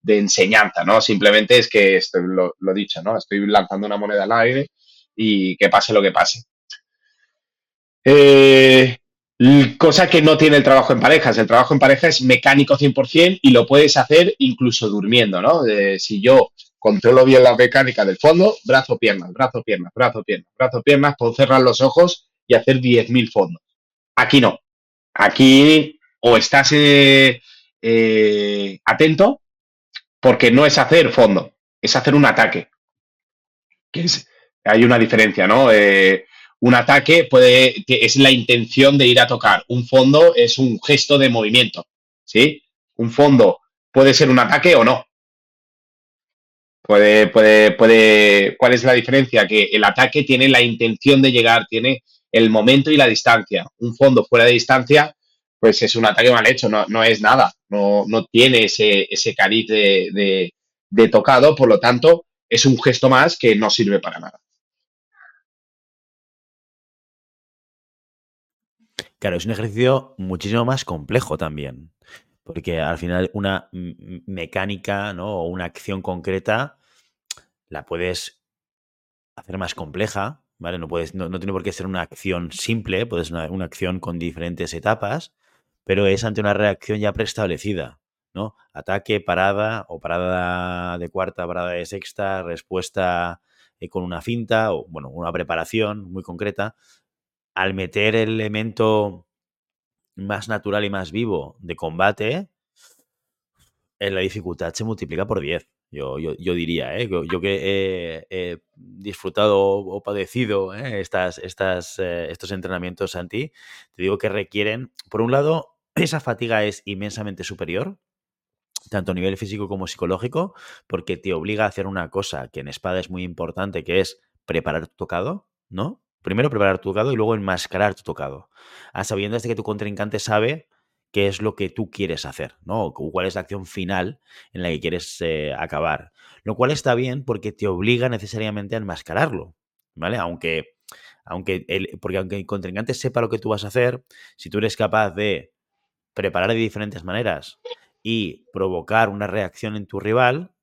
enseñanza, ¿no? Simplemente es que, esto, lo, lo dicho, ¿no? Estoy lanzando una moneda al aire y que pase lo que pase. Eh, cosa que no tiene el trabajo en parejas. El trabajo en pareja es mecánico 100% y lo puedes hacer incluso durmiendo, ¿no? si yo controlo bien la mecánica del fondo, brazo, piernas, brazo, piernas, brazo, piernas, brazo, piernas, puedo cerrar los ojos y hacer 10.000 fondos. Aquí no. Aquí o estás eh, eh, atento porque no es hacer fondo, es hacer un ataque. hay una diferencia, ¿no? Eh, un ataque puede, es la intención de ir a tocar. Un fondo es un gesto de movimiento, ¿sí? Un fondo puede ser un ataque o no. Puede, puede, puede. ¿Cuál es la diferencia? Que el ataque tiene la intención de llegar, tiene el momento y la distancia. Un fondo fuera de distancia, pues es un ataque mal hecho, no, no es nada, no, no tiene ese, ese cariz de, de, tocado, por lo tanto, es un gesto más que no sirve para nada. Claro, es un ejercicio muchísimo más complejo también. Porque al final una mecánica. O una acción concreta la puedes hacer más compleja, ¿vale? No, tiene por qué ser una acción simple, puede ser una, una, acción con diferentes etapas, pero es ante una reacción ya preestablecida, ¿no? Ataque, parada, o parada de cuarta, parada de sexta, respuesta eh, con una finta, o bueno, una preparación muy concreta. Al meter el elemento más natural y más vivo de combate, eh, la dificultad se multiplica por 10. Yo, yo, diría, ¿eh? yo, que he, disfrutado o padecido ¿eh? estas, estas, eh, estos entrenamientos anti, te digo que requieren, por un lado, esa fatiga es inmensamente superior, tanto a nivel físico como psicológico, porque te obliga a hacer una cosa que en espada es muy importante, que es preparar tu tocado, ¿no? Primero preparar tu tocado y luego enmascarar tu tocado. A sabiendas de que tu contrincante sabe qué es lo que tú quieres hacer, ¿no? cuál es la acción final en la que quieres eh, acabar. Lo cual está bien porque te obliga necesariamente a enmascararlo, ¿vale? Aunque, aunque porque aunque el contrincante sepa lo que tú vas a hacer, si tú eres capaz de preparar de diferentes maneras y provocar una reacción en tu rival,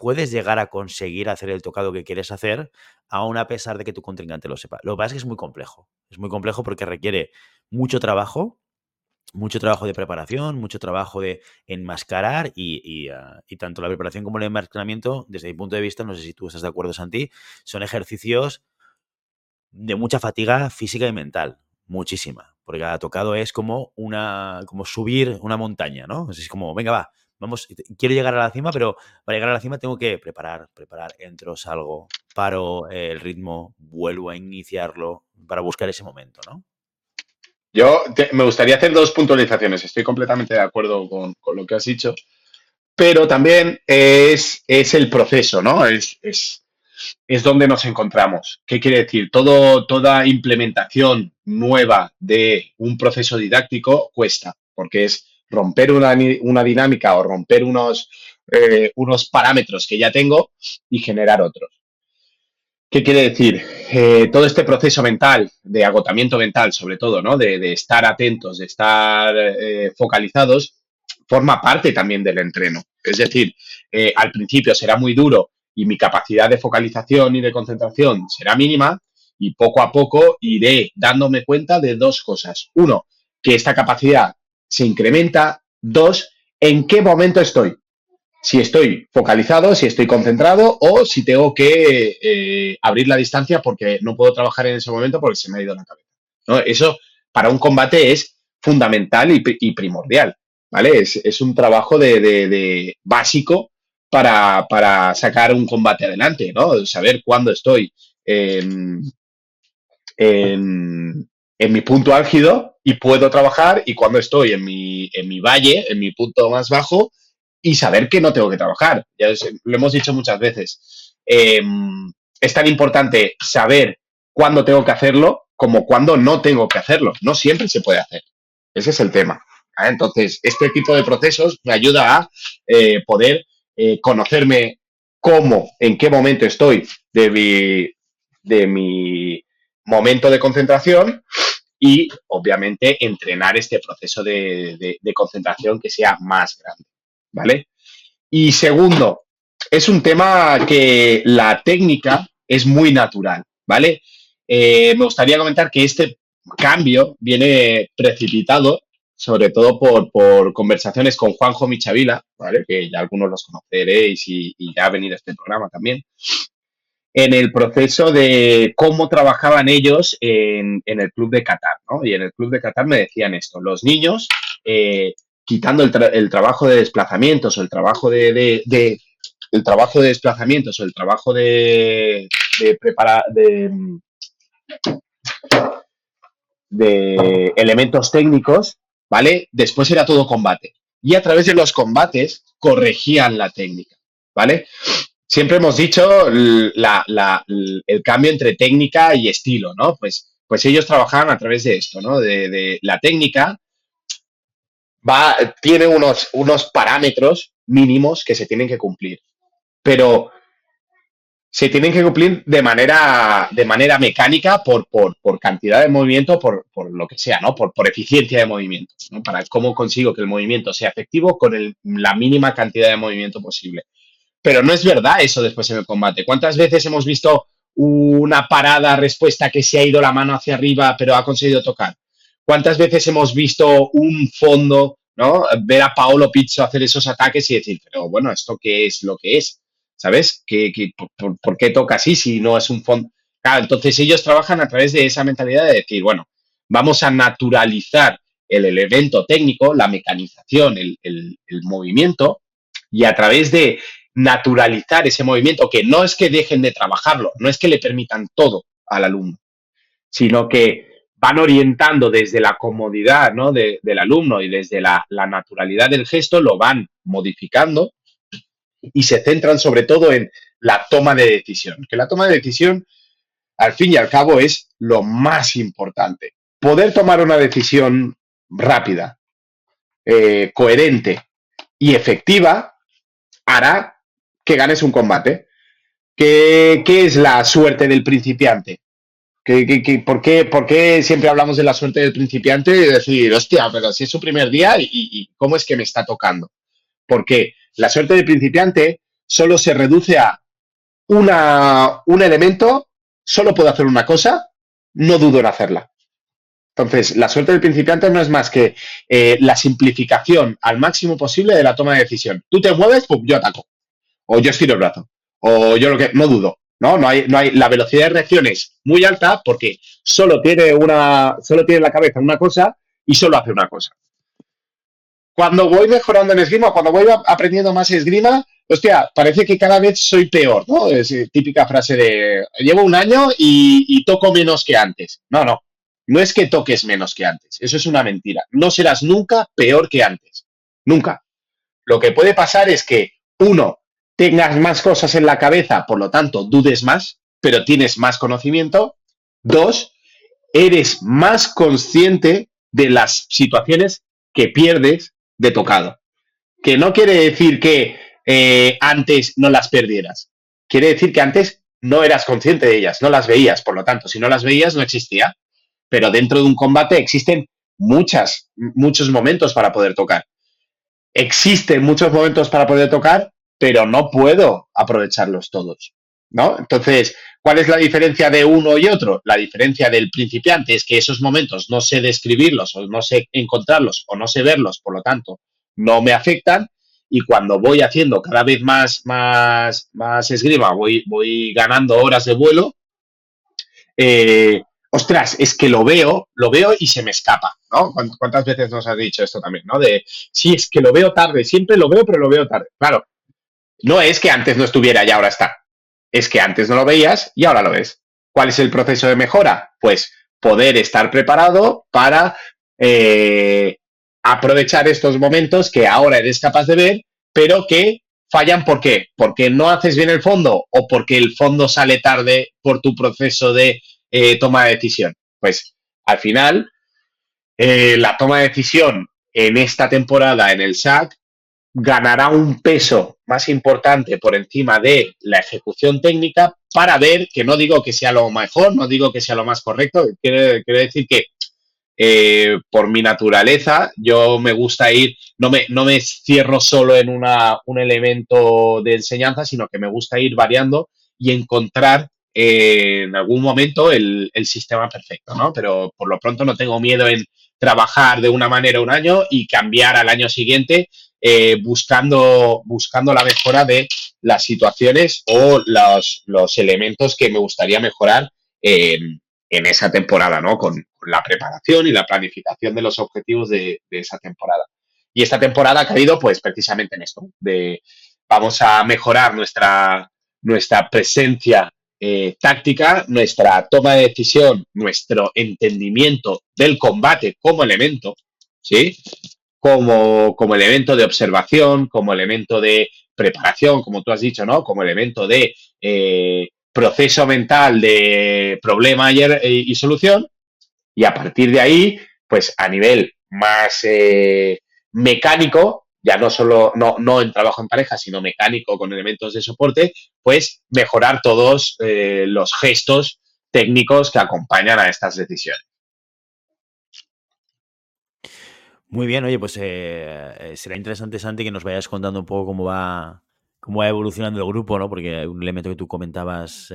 puedes llegar a conseguir hacer el tocado que quieres hacer, aún a pesar de que tu contrincante lo sepa. Lo que pasa es que es muy complejo. Es muy complejo porque requiere mucho trabajo, mucho trabajo de preparación, mucho trabajo de enmascarar ah, y, tanto la preparación como el enmascaramiento, desde mi punto de vista, no sé si tú estás de acuerdo, Santi, son ejercicios de mucha fatiga física y mental, muchísima, porque cada tocado es como una, como subir una montaña, ¿no? Es como, venga, va, vamos, quiero llegar a la cima, pero para llegar a la cima tengo que preparar, preparar, entro, salgo, paro el ritmo, vuelvo a iniciarlo para buscar ese momento, ¿no? Yo me gustaría hacer dos puntualizaciones. Estoy completamente de acuerdo con, lo que has dicho, pero también es, es el proceso, ¿no? Es, es, es, donde nos encontramos. ¿Qué quiere decir? Todo, toda implementación nueva de un proceso didáctico cuesta, porque es romper una, una dinámica o romper unos, eh, unos parámetros que ya tengo y generar otros. ¿Qué quiere decir? Eh, todo este proceso mental, de agotamiento mental sobre todo, ¿no? De, estar atentos, de estar eh, focalizados, forma parte también del entreno. Es decir, al principio será muy duro y mi capacidad de focalización y de concentración será mínima y poco a poco iré dándome cuenta de dos cosas. Uno, que esta capacidad se incrementa. Dos, en qué momento estoy. Si estoy focalizado, si estoy concentrado o si tengo que eh, abrir la distancia porque no puedo trabajar en ese momento porque se me ha ido la cabeza. Eso para un combate es fundamental y, primordial. ¿Vale? Es, un trabajo de, básico para, sacar un combate adelante, ¿no? Saber cuándo estoy en, en, mi punto álgido y puedo trabajar y cuándo estoy en mi, en mi valle, en mi punto más bajo y saber que no tengo que trabajar. Ya lo hemos dicho muchas veces. Em, es tan importante saber cuándo tengo que hacerlo como cuándo no tengo que hacerlo. No siempre se puede hacer. Ese es el tema. Entonces, este tipo de procesos me ayuda a eh, poder eh, conocerme cómo, en qué momento estoy de mi, de mi momento de concentración y, obviamente, entrenar este proceso de, concentración que sea más grande. ¿Vale? Y segundo, es un tema que la técnica es muy natural, ¿vale? Eh, me gustaría comentar que este cambio viene precipitado sobre todo por, conversaciones con Juanjo Michavila, ¿vale? que ya algunos los conoceréis y, ya ha venido a este programa también, en el proceso de cómo trabajaban ellos en, el club de Qatar. ¿no? Y en el club de Qatar me decían esto, los niños, eh, quitando el, trabajo de desplazamientos o el trabajo de, el trabajo de desplazamientos o el trabajo de, de preparar, de, elementos técnicos, ¿vale? Después era todo combate. Y a través de los combates corregían la técnica, ¿vale? Siempre hemos dicho el cambio entre técnica y estilo, ¿no? Pues, pues ellos trabajaban a través de esto, ¿no? De, la técnica va, tiene unos, parámetros mínimos que se tienen que cumplir. Pero se tienen que cumplir de manera, de manera mecánica por, por, cantidad de movimiento, por, lo que sea, ¿no? Por, por eficiencia de movimiento, ¿no? Para cómo consigo que el movimiento sea efectivo con la mínima cantidad de movimiento posible. Pero no es verdad eso después en el combate. ¿Cuántas veces hemos visto una parada respuesta que se ha ido la mano hacia arriba pero ha conseguido tocar? ¿Cuántas veces hemos visto un fondo, ¿no? Ver a Paolo Pizzo hacer esos ataques y decir, pero bueno, ¿esto qué es lo que es? ¿sabes? ¿Qué, por, qué toca así si no es un fondo? Claro, entonces ellos trabajan a través de esa mentalidad de decir, bueno, vamos a naturalizar el elemento técnico, la mecanización, el, movimiento, y a través de naturalizar ese movimiento, que no es que dejen de trabajarlo, no es que le permitan todo al alumno, sino que van orientando desde la comodidad ¿no? del alumno y desde la, la, naturalidad del gesto, lo van modificando y se centran sobre todo en la toma de decisión, que la toma de decisión, al fin y al cabo, es lo más importante. Poder tomar una decisión rápida, eh, coherente y efectiva hará que ganes un combate. ¿Qué, es la suerte del principiante? por, qué, siempre hablamos de la suerte del principiante y decir, hostia, pero si es su primer día y, cómo es que me está tocando? Porque la suerte del principiante solo se reduce a una, un elemento, solo puedo hacer una cosa, no dudo en hacerla. Entonces, la suerte del principiante no es más que eh, la simplificación al máximo posible de la toma de decisión. Tú te mueves, yo ataco. O yo estiro el brazo. O yo lo que. No dudo. ¿no? No hay, no hay, la velocidad de reacción es muy alta porque solo tiene una, solo tiene la cabeza una cosa y solo hace una cosa cuando voy mejorando en esgrima, cuando voy aprendiendo más esgrima, hostia, parece que cada vez soy peor, ¿no? Es eh, típica frase de, llevo un año y, toco menos que antes. No, no, no es que toques menos que antes, eso es una mentira. No serás nunca peor que antes, nunca. Lo que puede pasar es que, uno, tengas más cosas en la cabeza, por lo tanto, dudes más, pero tienes más conocimiento. Dos, eres más consciente de las situaciones que pierdes de tocado. Que no quiere decir que eh, antes no las perdieras. Quiere decir que antes no eras consciente de ellas, no las veías. Por lo tanto, si no las veías, no existía. Pero dentro de un combate existen muchas, muchos momentos para poder tocar. Existen muchos momentos para poder tocar pero no puedo aprovecharlos todos, ¿no? Entonces, ¿cuál es la diferencia de uno y otro? La diferencia del principiante es que esos momentos no sé describirlos o no sé encontrarlos o no sé verlos, por lo tanto, no me afectan y cuando voy haciendo cada vez más, más, más esgrima, voy, voy ganando horas de vuelo, eh, ostras, es que lo veo, lo veo y se me escapa, ¿no? ¿Cuántas veces nos has dicho esto también, ¿no? De, sí, es que lo veo tarde, siempre lo veo, pero lo veo tarde. Claro, no es que antes no estuviera y ahora está, es que antes no lo veías y ahora lo ves. ¿Cuál es el proceso de mejora? Pues poder estar preparado para eh, aprovechar estos momentos que ahora eres capaz de ver, pero que fallan ¿por qué? Porque no haces bien el fondo o porque el fondo sale tarde por tu proceso de eh, toma de decisión? Pues al final, eh, la toma de decisión en esta temporada en el SAC ganará un peso más importante por encima de la ejecución técnica para ver, que no digo que sea lo mejor, no digo que sea lo más correcto, quiero, decir que eh, por mi naturaleza yo me gusta ir, no me, no me cierro solo en una, un elemento de enseñanza, sino que me gusta ir variando y encontrar en algún momento el, sistema perfecto, ¿no? Pero por lo pronto no tengo miedo en trabajar de una manera un año y cambiar al año siguiente eh, buscando, buscando la mejora de las situaciones o los, los elementos que me gustaría mejorar en, esa temporada, ¿no? Con, la preparación y la planificación de los objetivos de, de, esa temporada. Y esta temporada ha caído, pues, precisamente en esto, de vamos a mejorar nuestra, nuestra presencia eh, táctica, nuestra toma de decisión, nuestro entendimiento del combate como elemento, ¿sí? Como, como elemento de observación, como elemento de preparación, como tú has dicho, ¿no? Como elemento de eh, proceso mental de problema y, solución. Y a partir de ahí, pues a nivel más eh, mecánico, ya no solo, no, no en trabajo en pareja, sino mecánico con elementos de soporte, pues mejorar todos eh, los gestos técnicos que acompañan a estas decisiones. Muy bien, oye, pues eh, eh, será interesante, Santi, que nos vayas contando un poco cómo va, cómo va evolucionando el grupo, ¿no? Porque un elemento que tú comentabas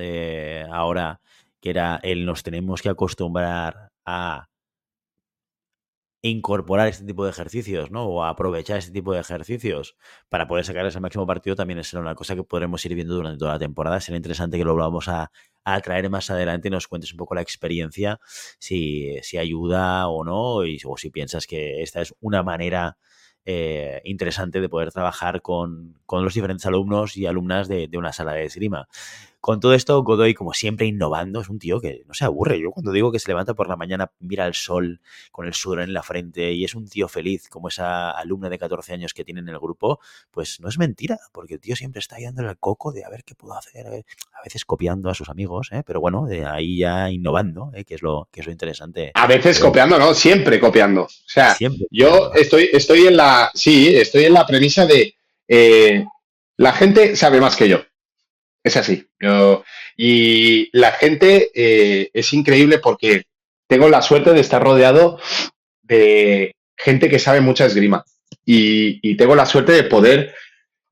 ahora, que era el nos tenemos que acostumbrar a incorporar este tipo de ejercicios, ¿no? O aprovechar este tipo de ejercicios para poder sacar ese máximo partido también es una cosa que podremos ir viendo durante toda la temporada. Será interesante que lo vamos a, traer más adelante nos cuentes un poco la experiencia, si, si ayuda o no, y, o si piensas que esta es una manera eh, interesante de poder trabajar con, los diferentes alumnos y alumnas de, de una sala de esgrima. Con todo esto, Godoy, como siempre, innovando, es un tío que no se aburre. Yo cuando digo que se levanta por la mañana, mira el sol con el sudor en la frente y es un tío feliz, como esa alumna de 14 años que tiene en el grupo, pues no es mentira, porque el tío siempre está dándole el coco de a ver qué puedo hacer, a, veces copiando a sus amigos, ¿eh? pero bueno, de ahí ya innovando, ¿eh? que, es lo, que es lo interesante. A veces copiando, ¿no? Siempre copiando. O sea, yo estoy, estoy en la, sí, estoy en la premisa de eh, la gente sabe más que yo. Es así. y la gente eh, es increíble porque tengo la suerte de estar rodeado de gente que sabe mucha esgrima. Y, tengo la suerte de poder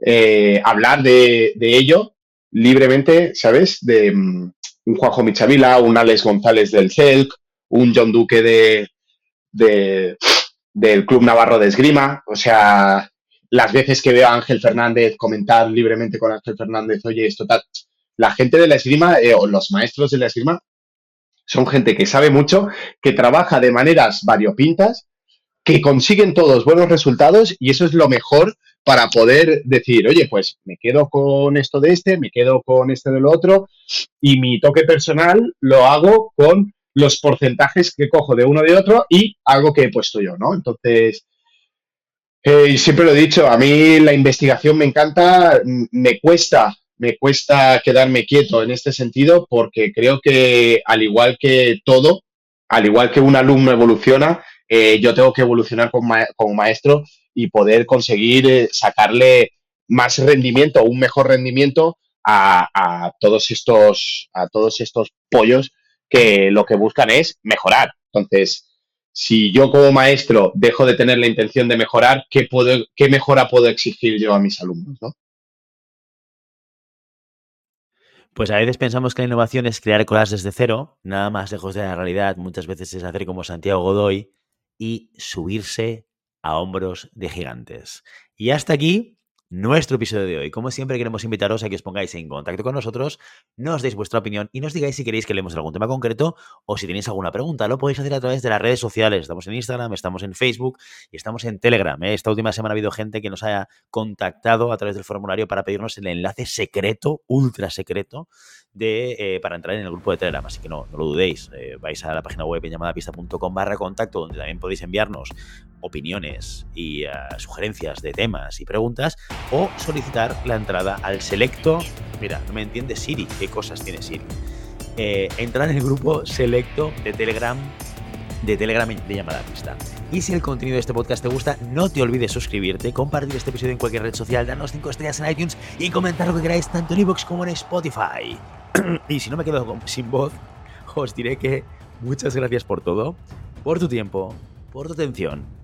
eh, hablar de, ello libremente, ¿sabes? De mm, un Juanjo Michavila, un Alex González del CELC, un John Duque de, del Club Navarro de Esgrima. O sea, las veces que veo a Ángel Fernández comentar libremente con Ángel Fernández, oye, esto tal. La gente de la esgrima, eh, o los maestros de la esgrima, son gente que sabe mucho, que trabaja de maneras variopintas, que consiguen todos buenos resultados y eso es lo mejor para poder decir, oye, pues me quedo con esto de este, me quedo con este de lo otro y mi toque personal lo hago con los porcentajes que cojo de uno de otro y algo que he puesto yo, ¿no? Entonces, eh, siempre lo he dicho, a mí la investigación me encanta, me cuesta, me cuesta quedarme quieto en este sentido porque creo que al igual que todo, al igual que un alumno evoluciona, eh, yo tengo que evolucionar como, maestro y poder conseguir eh, sacarle más rendimiento, un mejor rendimiento a, a, todos estos, a todos estos pollos que lo que buscan es mejorar. Entonces, si yo como maestro dejo de tener la intención de mejorar, ¿qué, puedo, qué mejora puedo exigir yo a mis alumnos? ¿no? Pues a veces pensamos que la innovación es crear cosas desde cero, nada más lejos de la realidad. Muchas veces es hacer como Santiago Godoy y subirse a hombros de gigantes. Y hasta aquí nuestro episodio de hoy. Como siempre, queremos invitaros a que os pongáis en contacto con nosotros, nos deis vuestra opinión y nos digáis si queréis que leemos algún tema concreto o si tenéis alguna pregunta. Lo podéis hacer a través de las redes sociales. Estamos en Instagram, estamos en Facebook y estamos en Telegram. ¿eh? Esta última semana ha habido gente que nos haya contactado a través del formulario para pedirnos el enlace secreto, ultra secreto, de, eh, para entrar en el grupo de Telegram. Así que no, lo dudéis. Eh, vais a la página web llamadapista.com barra contacto, donde también podéis enviarnos opiniones y sugerencias de temas y preguntas o solicitar la entrada al selecto. Mira, no me entiende Siri, qué cosas tiene Siri. Eh, entrar en el grupo selecto de Telegram de Telegram de llamada pista. Y si el contenido de este podcast te gusta, no te olvides suscribirte, compartir este episodio en cualquier red social, darnos 5 estrellas en iTunes y comentar lo que queráis tanto en iVoox como en Spotify. y si no me quedo sin voz, os diré que muchas gracias por todo, por tu tiempo, por tu atención